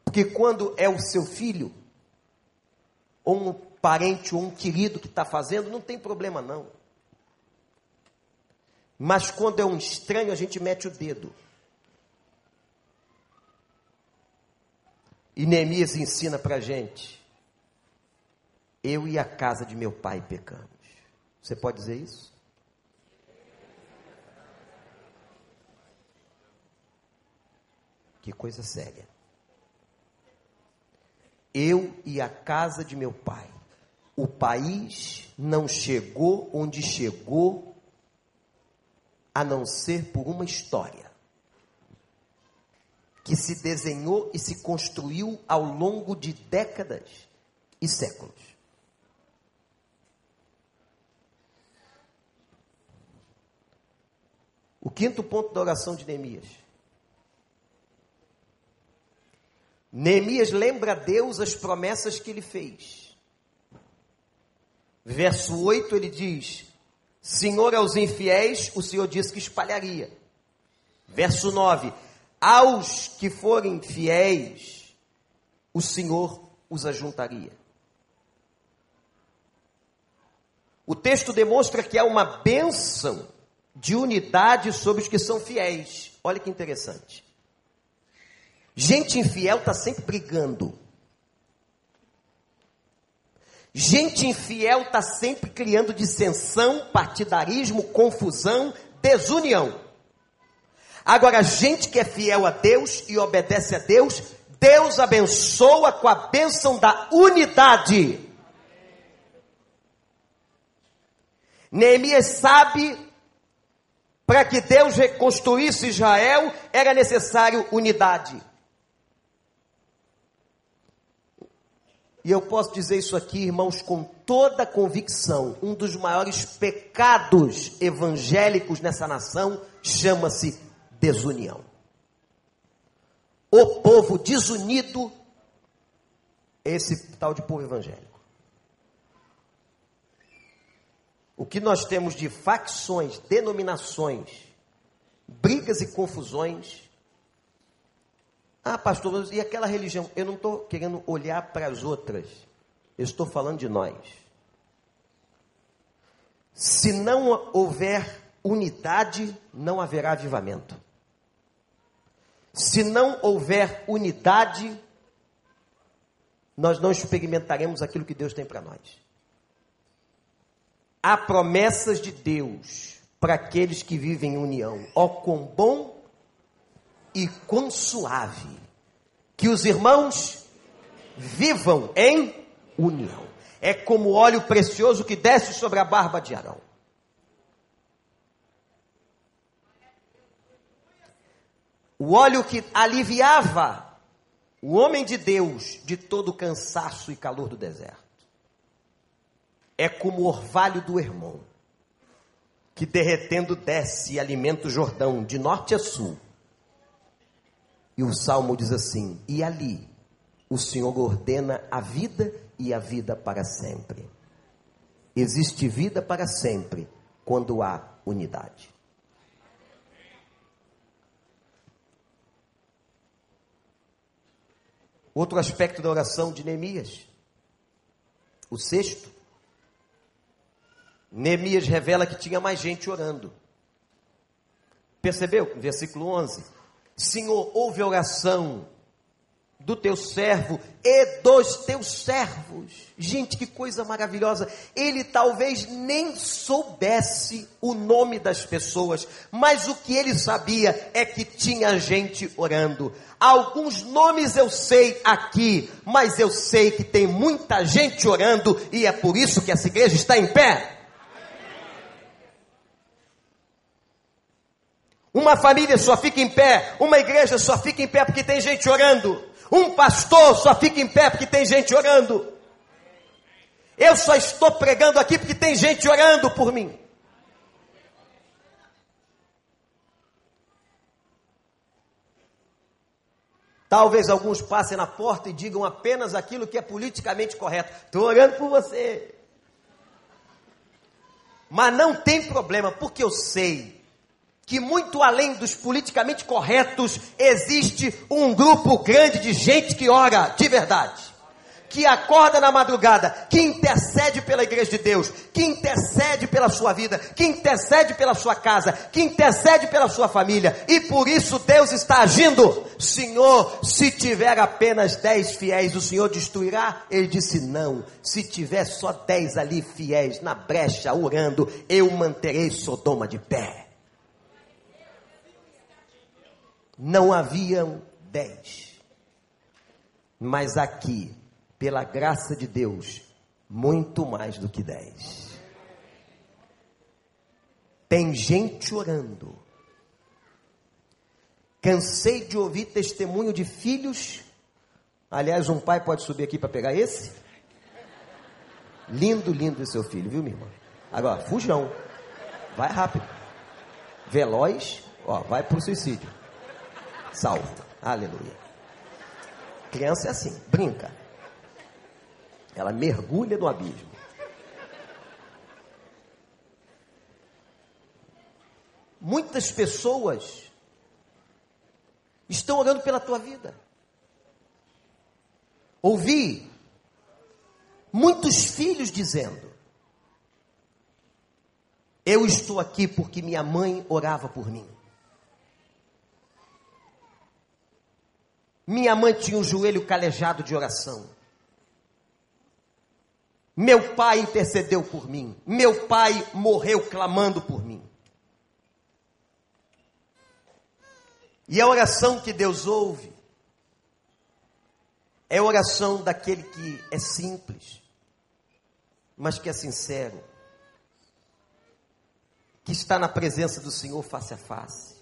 Porque quando é o seu filho, ou um parente, ou um querido que está fazendo, não tem problema não. Mas quando é um estranho, a gente mete o dedo. E Neemias ensina para a gente eu e a casa de meu pai pecamos. Você pode dizer isso? Que coisa séria. Eu e a casa de meu pai. O país não chegou onde chegou a não ser por uma história que se desenhou e se construiu ao longo de décadas e séculos. O quinto ponto da oração de Neemias. Neemias lembra a Deus as promessas que ele fez. Verso 8 ele diz: Senhor aos infiéis, o Senhor disse que espalharia. Verso 9: Aos que forem fiéis, o Senhor os ajuntaria. O texto demonstra que há uma bênção de unidade sobre os que são fiéis. Olha que interessante. Gente infiel está sempre brigando. Gente infiel está sempre criando dissensão, partidarismo, confusão, desunião. Agora, gente que é fiel a Deus e obedece a Deus, Deus abençoa com a bênção da unidade. Neemias sabe para que Deus reconstruísse Israel, era necessário unidade. E eu posso dizer isso aqui, irmãos, com toda convicção: um dos maiores pecados evangélicos nessa nação chama-se desunião. O povo desunido, esse tal de povo evangélico. O que nós temos de facções, denominações, brigas e confusões. Ah, pastor, e aquela religião? Eu não estou querendo olhar para as outras. Eu estou falando de nós. Se não houver unidade, não haverá avivamento. Se não houver unidade, nós não experimentaremos aquilo que Deus tem para nós. Há promessas de Deus para aqueles que vivem em união. Ó, quão bom e quão suave que os irmãos vivam em união. É como óleo precioso que desce sobre a barba de Arão. O óleo que aliviava o homem de Deus de todo o cansaço e calor do deserto. É como o orvalho do Hermon, que derretendo desce e alimenta o Jordão de norte a sul. E o salmo diz assim: E ali o Senhor ordena a vida e a vida para sempre. Existe vida para sempre quando há unidade. Outro aspecto da oração de Neemias. O sexto. Neemias revela que tinha mais gente orando. Percebeu? Versículo 11. Senhor, houve oração do teu servo e dos teus servos. Gente, que coisa maravilhosa. Ele talvez nem soubesse o nome das pessoas, mas o que ele sabia é que tinha gente orando. Alguns nomes eu sei aqui, mas eu sei que tem muita gente orando e é por isso que essa igreja está em pé. Uma família só fica em pé, uma igreja só fica em pé porque tem gente orando. Um pastor só fica em pé porque tem gente orando. Eu só estou pregando aqui porque tem gente orando por mim. Talvez alguns passem na porta e digam apenas aquilo que é politicamente correto. Estou orando por você. Mas não tem problema, porque eu sei que muito além dos politicamente corretos, existe um grupo grande de gente que ora de verdade. Que acorda na madrugada, que intercede pela igreja de Deus, que intercede pela sua vida, que intercede pela sua casa, que intercede pela sua família, e por isso Deus está agindo. Senhor, se tiver apenas dez fiéis, o Senhor destruirá? Ele disse: Não, se tiver só dez ali fiéis na brecha, orando, eu manterei Sodoma de pé. Não haviam dez. Mas aqui, pela graça de Deus, muito mais do que dez. Tem gente orando. Cansei de ouvir testemunho de filhos. Aliás, um pai pode subir aqui para pegar esse? Lindo, lindo esse seu filho, viu, minha irmã? Agora, fujão. Vai rápido. Veloz, ó, vai pro suicídio salvo. Aleluia. Criança é assim, brinca. Ela mergulha no abismo. Muitas pessoas estão orando pela tua vida. Ouvi muitos filhos dizendo: Eu estou aqui porque minha mãe orava por mim. Minha mãe tinha um joelho calejado de oração. Meu pai intercedeu por mim. Meu pai morreu clamando por mim. E a oração que Deus ouve é a oração daquele que é simples, mas que é sincero, que está na presença do Senhor face a face.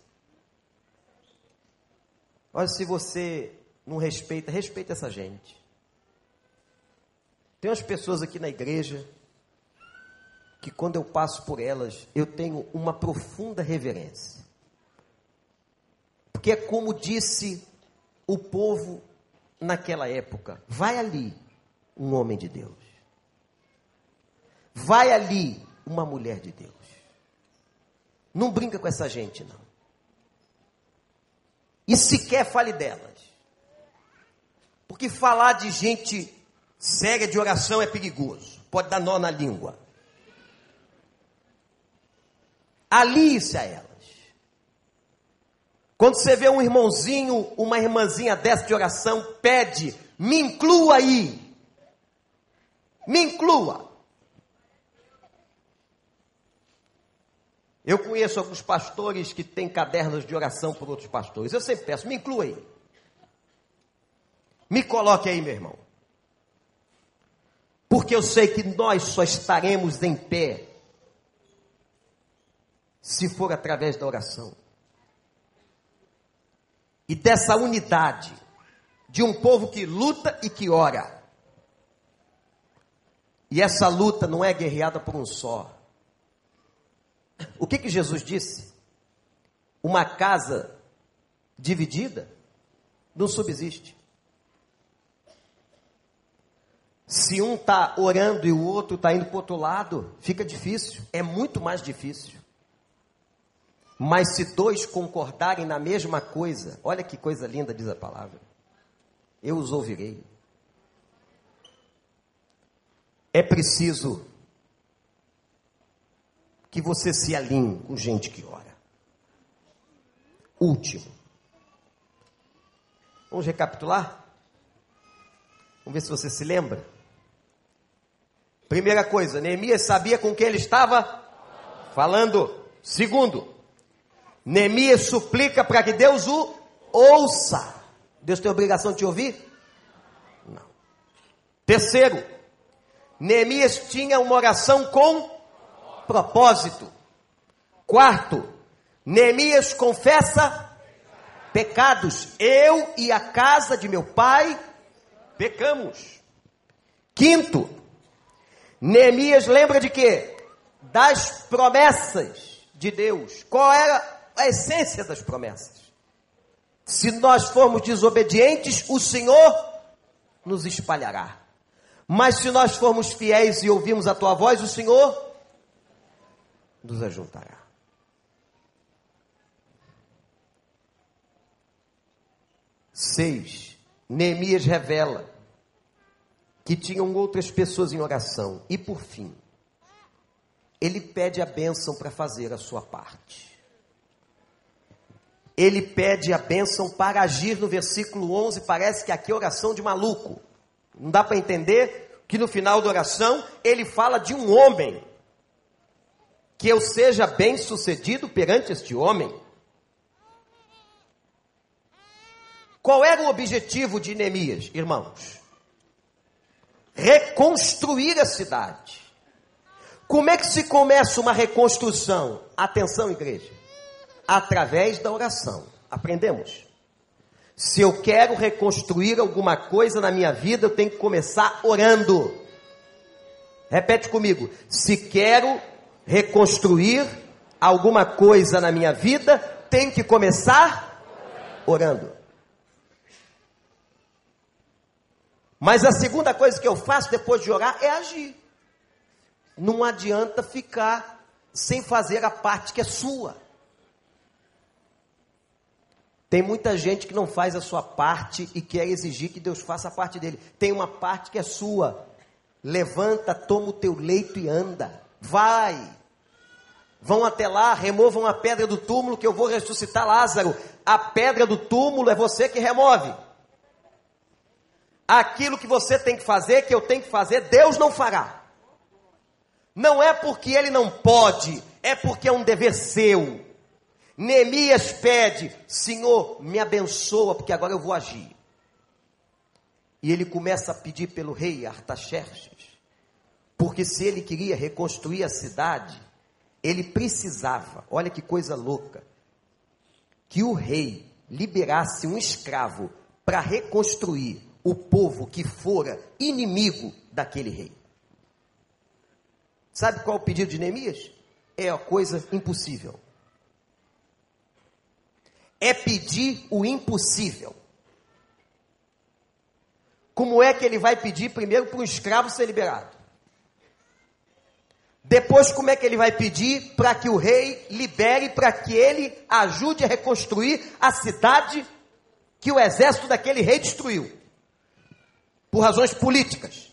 Olha, se você não respeita, respeita essa gente. Tem umas pessoas aqui na igreja que quando eu passo por elas, eu tenho uma profunda reverência. Porque é como disse o povo naquela época: vai ali um homem de Deus. Vai ali uma mulher de Deus. Não brinca com essa gente, não. E sequer fale delas. Porque falar de gente séria de oração é perigoso, pode dar nó na língua. Alie-se a elas. Quando você vê um irmãozinho, uma irmãzinha dessa de oração, pede, me inclua aí. Me inclua. Eu conheço alguns pastores que têm cadernos de oração por outros pastores. Eu sempre peço, me inclua aí. Me coloque aí, meu irmão. Porque eu sei que nós só estaremos em pé se for através da oração. E dessa unidade de um povo que luta e que ora. E essa luta não é guerreada por um só. O que que Jesus disse? Uma casa dividida não subsiste. Se um está orando e o outro está indo para o outro lado, fica difícil, é muito mais difícil. Mas se dois concordarem na mesma coisa, olha que coisa linda diz a palavra, eu os ouvirei. É preciso que você se alinhe com gente que ora. Último. Vamos recapitular? Vamos ver se você se lembra. Primeira coisa, Neemias sabia com quem ele estava falando. Segundo, Neemias suplica para que Deus o ouça. Deus tem obrigação de te ouvir? Não. Terceiro, Neemias tinha uma oração com propósito. Quarto, Neemias confessa pecados. Eu e a casa de meu pai pecamos. Quinto, Neemias lembra de quê? Das promessas de Deus. Qual era a essência das promessas? Se nós formos desobedientes, o Senhor nos espalhará. Mas se nós formos fiéis e ouvirmos a tua voz, o Senhor nos ajuntará. Seis, Neemias revela que tinham outras pessoas em oração. E por fim, ele pede a bênção para fazer a sua parte. Ele pede a bênção para agir no versículo 11. Parece que aqui é oração de maluco. Não dá para entender que no final da oração ele fala de um homem. Que eu seja bem sucedido perante este homem. Qual era o objetivo de Neemias, irmãos? reconstruir a cidade. Como é que se começa uma reconstrução? Atenção, igreja. Através da oração. Aprendemos? Se eu quero reconstruir alguma coisa na minha vida, eu tenho que começar orando. Repete comigo. Se quero reconstruir alguma coisa na minha vida, tem que começar orando. Mas a segunda coisa que eu faço depois de orar é agir. Não adianta ficar sem fazer a parte que é sua. Tem muita gente que não faz a sua parte e quer exigir que Deus faça a parte dele. Tem uma parte que é sua. Levanta, toma o teu leito e anda. Vai. Vão até lá, removam a pedra do túmulo que eu vou ressuscitar Lázaro. A pedra do túmulo é você que remove aquilo que você tem que fazer, que eu tenho que fazer, Deus não fará. Não é porque ele não pode, é porque é um dever seu. Neemias pede: Senhor, me abençoa, porque agora eu vou agir. E ele começa a pedir pelo rei Artaxerxes, porque se ele queria reconstruir a cidade, ele precisava, olha que coisa louca, que o rei liberasse um escravo para reconstruir o povo que fora inimigo daquele rei. Sabe qual é o pedido de Neemias? É a coisa impossível. É pedir o impossível. Como é que ele vai pedir primeiro para um escravo ser liberado? Depois, como é que ele vai pedir para que o rei libere, para que ele ajude a reconstruir a cidade que o exército daquele rei destruiu? Por razões políticas.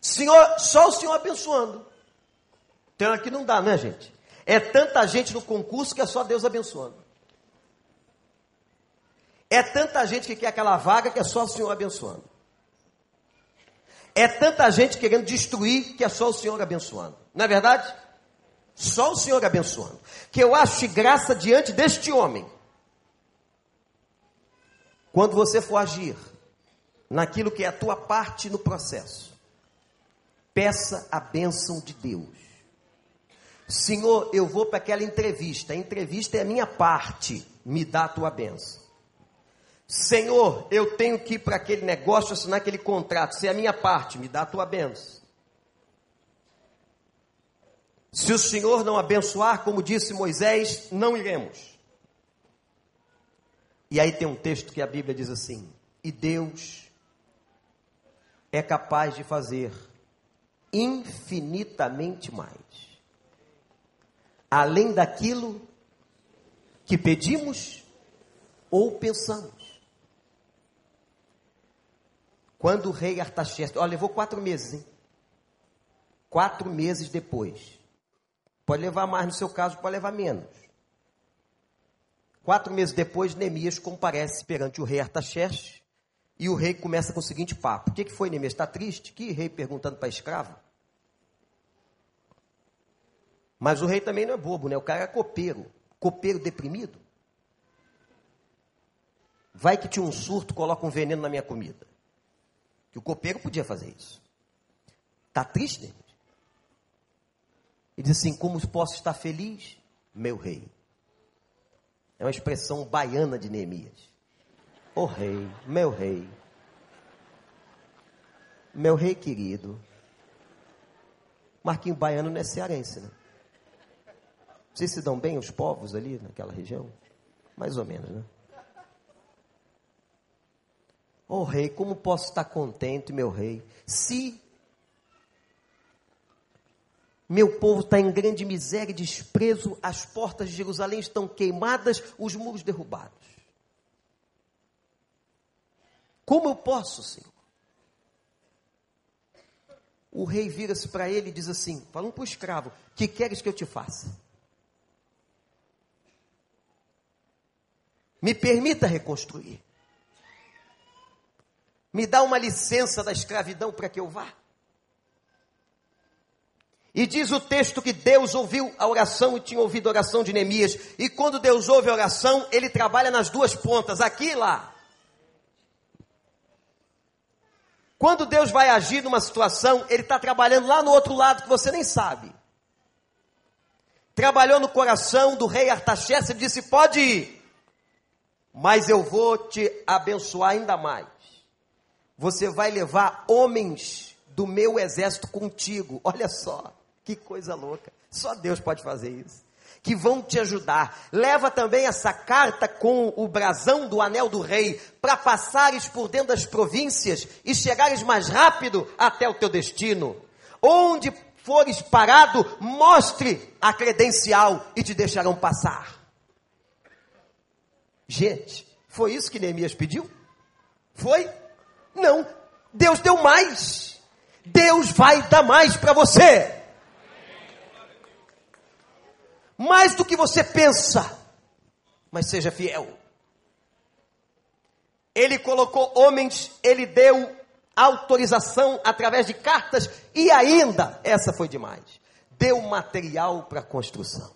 Senhor, só o Senhor abençoando. Então aqui não dá, né, gente? É tanta gente no concurso que é só Deus abençoando. É tanta gente que quer aquela vaga que é só o Senhor abençoando. É tanta gente querendo destruir que é só o Senhor abençoando. Não é verdade? Só o Senhor abençoando. Que eu acho graça diante deste homem. Quando você for agir naquilo que é a tua parte no processo, peça a bênção de Deus. Senhor, eu vou para aquela entrevista. A entrevista é a minha parte. Me dá a tua bênção. Senhor, eu tenho que ir para aquele negócio, assinar aquele contrato. Se é a minha parte, me dá a tua bênção. Se o Senhor não abençoar, como disse Moisés, não iremos. E aí tem um texto que a Bíblia diz assim: E Deus é capaz de fazer infinitamente mais, além daquilo que pedimos ou pensamos. Quando o rei Artaxerxes, olha, levou quatro meses, hein? Quatro meses depois. Pode levar mais no seu caso, pode levar menos. Quatro meses depois, Neemias comparece perante o rei Artaxerxes e o rei começa com o seguinte papo: O que, que foi, Neemias? Está triste? Que rei perguntando para escravo? Mas o rei também não é bobo, né? O cara é copeiro. Copeiro deprimido. Vai que tinha um surto, coloca um veneno na minha comida. Que o copeiro podia fazer isso. Está triste, Neemias? E diz assim: Como posso estar feliz, meu rei? É uma expressão baiana de Neemias. O oh, rei, meu rei, meu rei querido. Marquinho Baiano não é cearense, né? Vocês se dão bem os povos ali naquela região? Mais ou menos, né? Oh rei, como posso estar contente, meu rei, se meu povo está em grande miséria e desprezo, as portas de Jerusalém estão queimadas, os muros derrubados. Como eu posso, Senhor? O rei vira-se para ele e diz assim: falando para o escravo: Que queres que eu te faça? Me permita reconstruir. Me dá uma licença da escravidão para que eu vá. E diz o texto que Deus ouviu a oração e tinha ouvido a oração de Neemias. E quando Deus ouve a oração, ele trabalha nas duas pontas, aqui e lá. Quando Deus vai agir numa situação, Ele está trabalhando lá no outro lado que você nem sabe. Trabalhou no coração do rei Artaxerxes e disse: Pode ir, mas eu vou te abençoar ainda mais. Você vai levar homens do meu exército contigo. Olha só, que coisa louca. Só Deus pode fazer isso que vão te ajudar. Leva também essa carta com o brasão do anel do rei, para passares por dentro das províncias e chegares mais rápido até o teu destino. Onde fores parado, mostre a credencial e te deixarão passar. Gente, foi isso que Neemias pediu? Foi? Não. Deus deu mais. Deus vai dar mais para você mais do que você pensa, mas seja fiel. Ele colocou homens, ele deu autorização através de cartas e ainda, essa foi demais, deu material para construção.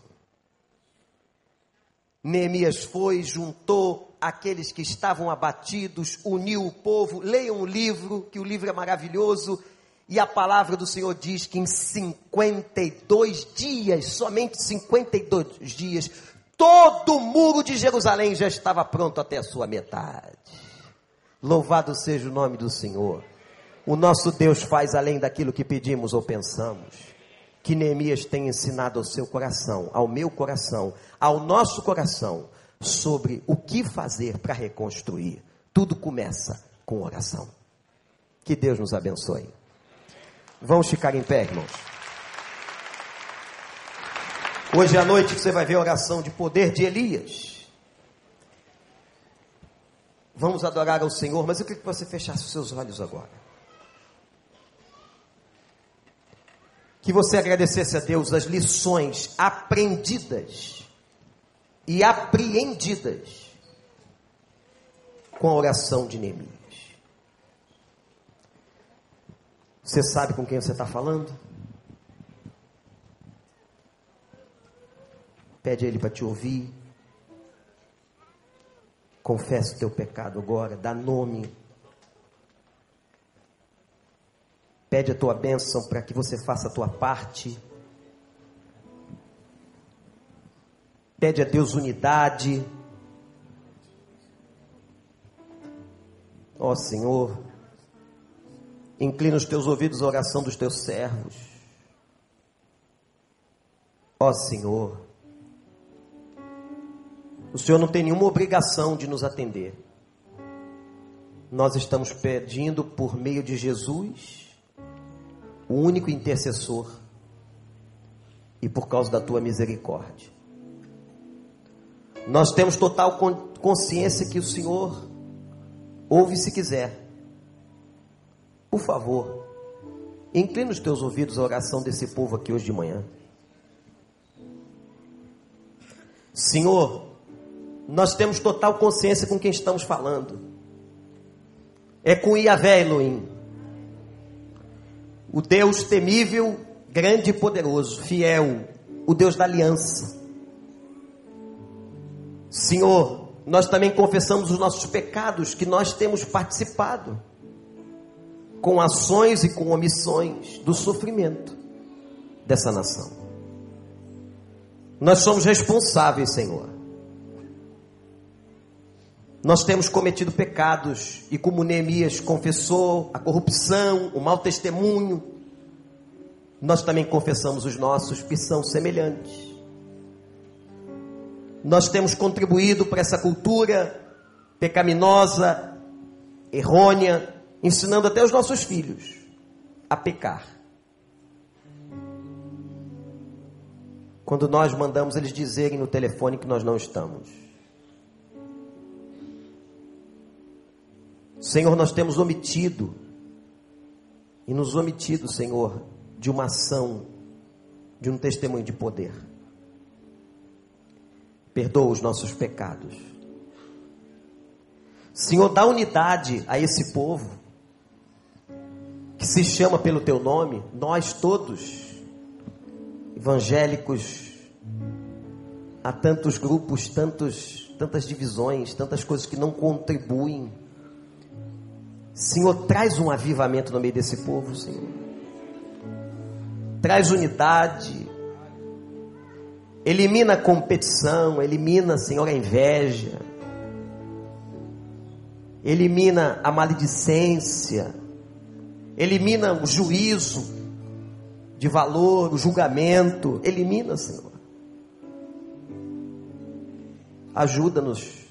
Neemias foi, juntou aqueles que estavam abatidos, uniu o povo. Leiam o livro, que o livro é maravilhoso. E a palavra do Senhor diz que em 52 dias, somente 52 dias, todo o muro de Jerusalém já estava pronto até a sua metade. Louvado seja o nome do Senhor. O nosso Deus faz além daquilo que pedimos ou pensamos. Que Neemias tenha ensinado ao seu coração, ao meu coração, ao nosso coração, sobre o que fazer para reconstruir. Tudo começa com oração. Que Deus nos abençoe. Vamos ficar em pé, irmãos. Hoje à noite você vai ver a oração de poder de Elias. Vamos adorar ao Senhor, mas eu queria que você fechasse os seus olhos agora. Que você agradecesse a Deus as lições aprendidas e apreendidas com a oração de Neemias. Você sabe com quem você está falando? Pede a Ele para te ouvir. Confessa o teu pecado agora, dá nome. Pede a tua bênção para que você faça a tua parte. Pede a Deus unidade. Ó oh, Senhor, inclina os teus ouvidos à oração dos teus servos. Ó oh, Senhor, o Senhor não tem nenhuma obrigação de nos atender. Nós estamos pedindo por meio de Jesus, o único intercessor, e por causa da tua misericórdia. Nós temos total consciência que o Senhor ouve se quiser. Por favor, inclina os teus ouvidos à oração desse povo aqui hoje de manhã. Senhor, nós temos total consciência com quem estamos falando. É com Iavé Elohim. O Deus temível, grande e poderoso, fiel, o Deus da aliança. Senhor, nós também confessamos os nossos pecados que nós temos participado com ações e com omissões do sofrimento dessa nação. Nós somos responsáveis, Senhor. Nós temos cometido pecados e como Neemias confessou a corrupção, o mau testemunho, nós também confessamos os nossos que são semelhantes. Nós temos contribuído para essa cultura pecaminosa, errônea, ensinando até os nossos filhos a pecar. Quando nós mandamos eles dizerem no telefone que nós não estamos. Senhor, nós temos omitido e nos omitido, Senhor, de uma ação, de um testemunho de poder. Perdoa os nossos pecados. Senhor, dá unidade a esse povo que se chama pelo teu nome, nós todos, evangélicos, há tantos grupos, tantos, tantas divisões, tantas coisas que não contribuem. Senhor, traz um avivamento no meio desse povo, Senhor. Traz unidade. Elimina a competição, elimina, Senhor, a inveja. Elimina a maledicência elimina o juízo de valor, o julgamento, elimina, Senhor. Ajuda-nos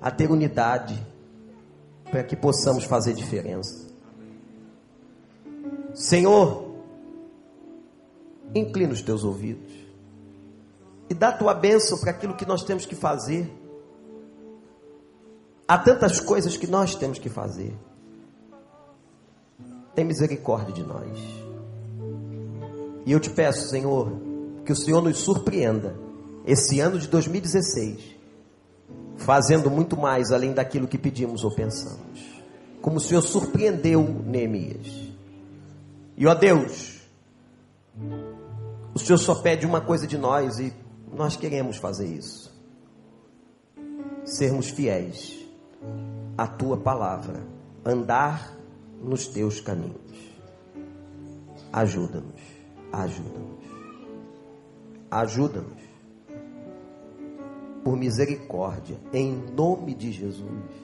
a ter unidade para que possamos fazer diferença. Senhor, inclina os teus ouvidos e dá tua bênção para aquilo que nós temos que fazer. Há tantas coisas que nós temos que fazer tem misericórdia de nós. E eu te peço, Senhor, que o Senhor nos surpreenda esse ano de 2016, fazendo muito mais além daquilo que pedimos ou pensamos. Como o Senhor surpreendeu Neemias. E ó Deus, o Senhor só pede uma coisa de nós e nós queremos fazer isso. Sermos fiéis à tua palavra, andar nos teus caminhos. Ajuda-nos, ajuda-nos, ajuda-nos. Por misericórdia, em nome de Jesus.